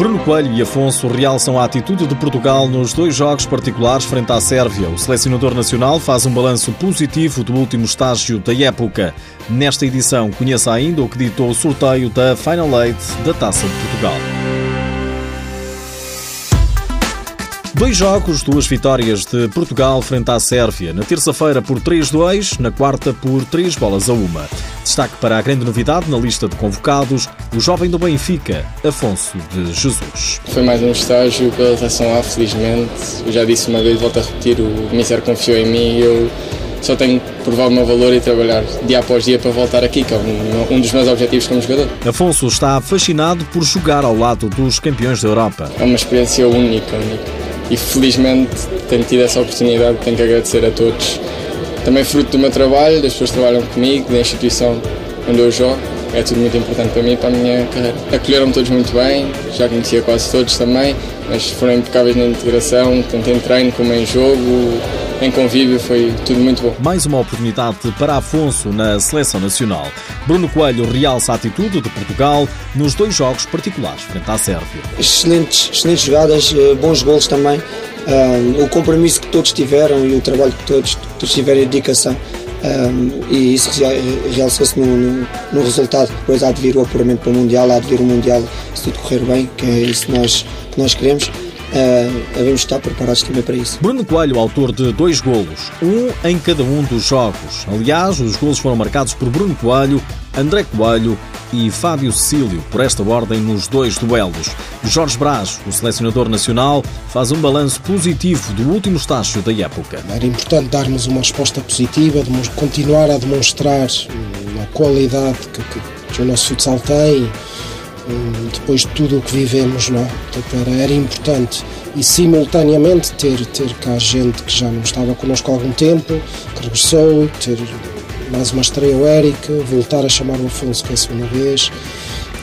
Bruno Coelho e Afonso realçam a atitude de Portugal nos dois jogos particulares frente à Sérvia. O selecionador nacional faz um balanço positivo do último estágio da época. Nesta edição, conheça ainda o que ditou o sorteio da Final Eight da Taça de Portugal. Dois jogos, duas vitórias de Portugal frente à Sérvia. Na terça-feira por 3-2, na quarta por 3 bolas a uma. Destaque para a grande novidade na lista de convocados, o jovem do Benfica, Afonso de Jesus. Foi mais um estágio pela seleção A, felizmente. Eu já disse uma vez, volto a repetir, o Ministério confiou em mim e eu só tenho que provar o meu valor e trabalhar dia após dia para voltar aqui, que é um dos meus objetivos como jogador. Afonso está fascinado por jogar ao lado dos campeões da Europa. É uma experiência única, única e felizmente tenho tido essa oportunidade, tenho que agradecer a todos. Também fruto do meu trabalho, das pessoas que trabalham comigo, da instituição onde eu jogo, é tudo muito importante para mim e para a minha carreira. Acolheram-me todos muito bem, já conhecia quase todos também, mas foram impecáveis na integração, tanto em treino como em jogo, em convívio, foi tudo muito bom. Mais uma oportunidade para Afonso na seleção nacional. Bruno Coelho realça a atitude de Portugal nos dois jogos particulares frente à Sérvia. Excelentes, excelentes jogadas, eh, bons gols também. Um, o compromisso que todos tiveram e o trabalho que todos, todos tiveram e dedicação. Um, e isso realçou-se no, no, no, resultado. Depois há de vir o apuramento para o Mundial, há de vir o Mundial se tudo correr bem, que é isso que nós, que nós queremos uh, devemos estar preparados também para isso. Bruno Coelho, autor de dois golos, um em cada um dos jogos. Aliás, os golos foram marcados por Bruno Coelho, André Coelho e Fábio Cecílio, por esta ordem nos dois duelos. Jorge Braz, o selecionador nacional, faz um balanço positivo do último estágio da época. Era importante darmos uma resposta positiva, continuar a demonstrar a qualidade que, que, que o nosso futsal tem depois de tudo o que vivemos, não é? era, era importante e simultaneamente ter, ter cá gente que já não estava connosco há algum tempo, que regressou, ter mais uma estreia o Eric, voltar a chamar o Afonso que é a segunda vez,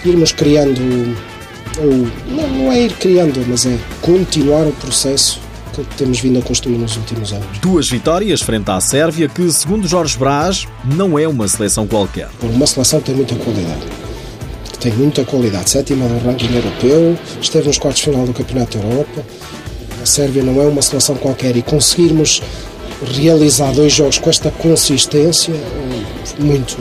irmos criando, ou não, não é ir criando, mas é continuar o processo que temos vindo a construir nos últimos anos. Duas vitórias frente à Sérvia, que, segundo Jorge Braz, não é uma seleção qualquer. Uma seleção tem muita qualidade tem muita qualidade, sétima no ranking europeu, esteve nos quartos final do Campeonato da Europa. A Sérvia não é uma seleção qualquer e conseguirmos realizar dois jogos com esta consistência, muito,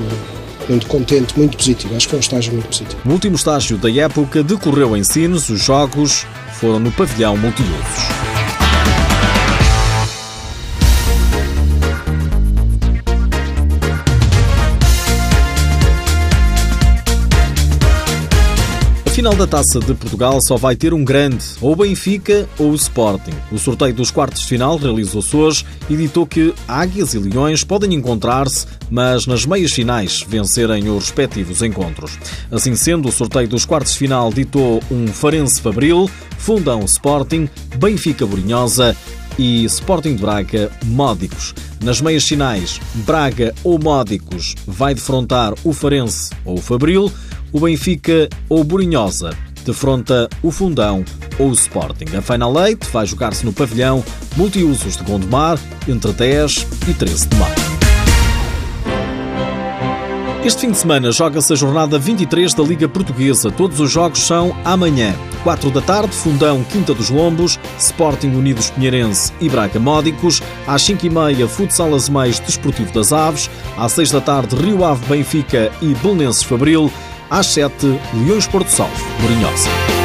muito contente, muito positivo. Acho que foi um estágio muito positivo. O último estágio da época decorreu em Sines, os jogos foram no pavilhão multiusos. Final da Taça de Portugal só vai ter um grande, ou Benfica ou o Sporting. O sorteio dos quartos de final realizou-se hoje e ditou que Águias e Leões podem encontrar-se, mas nas meias finais vencerem os respectivos encontros. Assim sendo, o sorteio dos quartos de final ditou um Farense Fabril, Fundão Sporting, Benfica Borinhosa e Sporting de Braga Módicos. Nas meias finais, Braga ou Módicos vai defrontar o Farense ou o Fabril o Benfica ou Borinhosa defronta o Fundão ou o Sporting. A Final Eight vai jogar-se no pavilhão multiusos de Gondomar entre 10 e 13 de maio. Este fim de semana joga-se a jornada 23 da Liga Portuguesa. Todos os jogos são amanhã. 4 da tarde, Fundão, Quinta dos Lombos, Sporting Unidos Pinheirense e Braga Módicos. Às 5 e meia, Futsal Azemais Desportivo das Aves. Às 6 da tarde, Rio Ave Benfica e Belenenses Fabril. Às 7, Leões Porto Salvo, Borinhosa.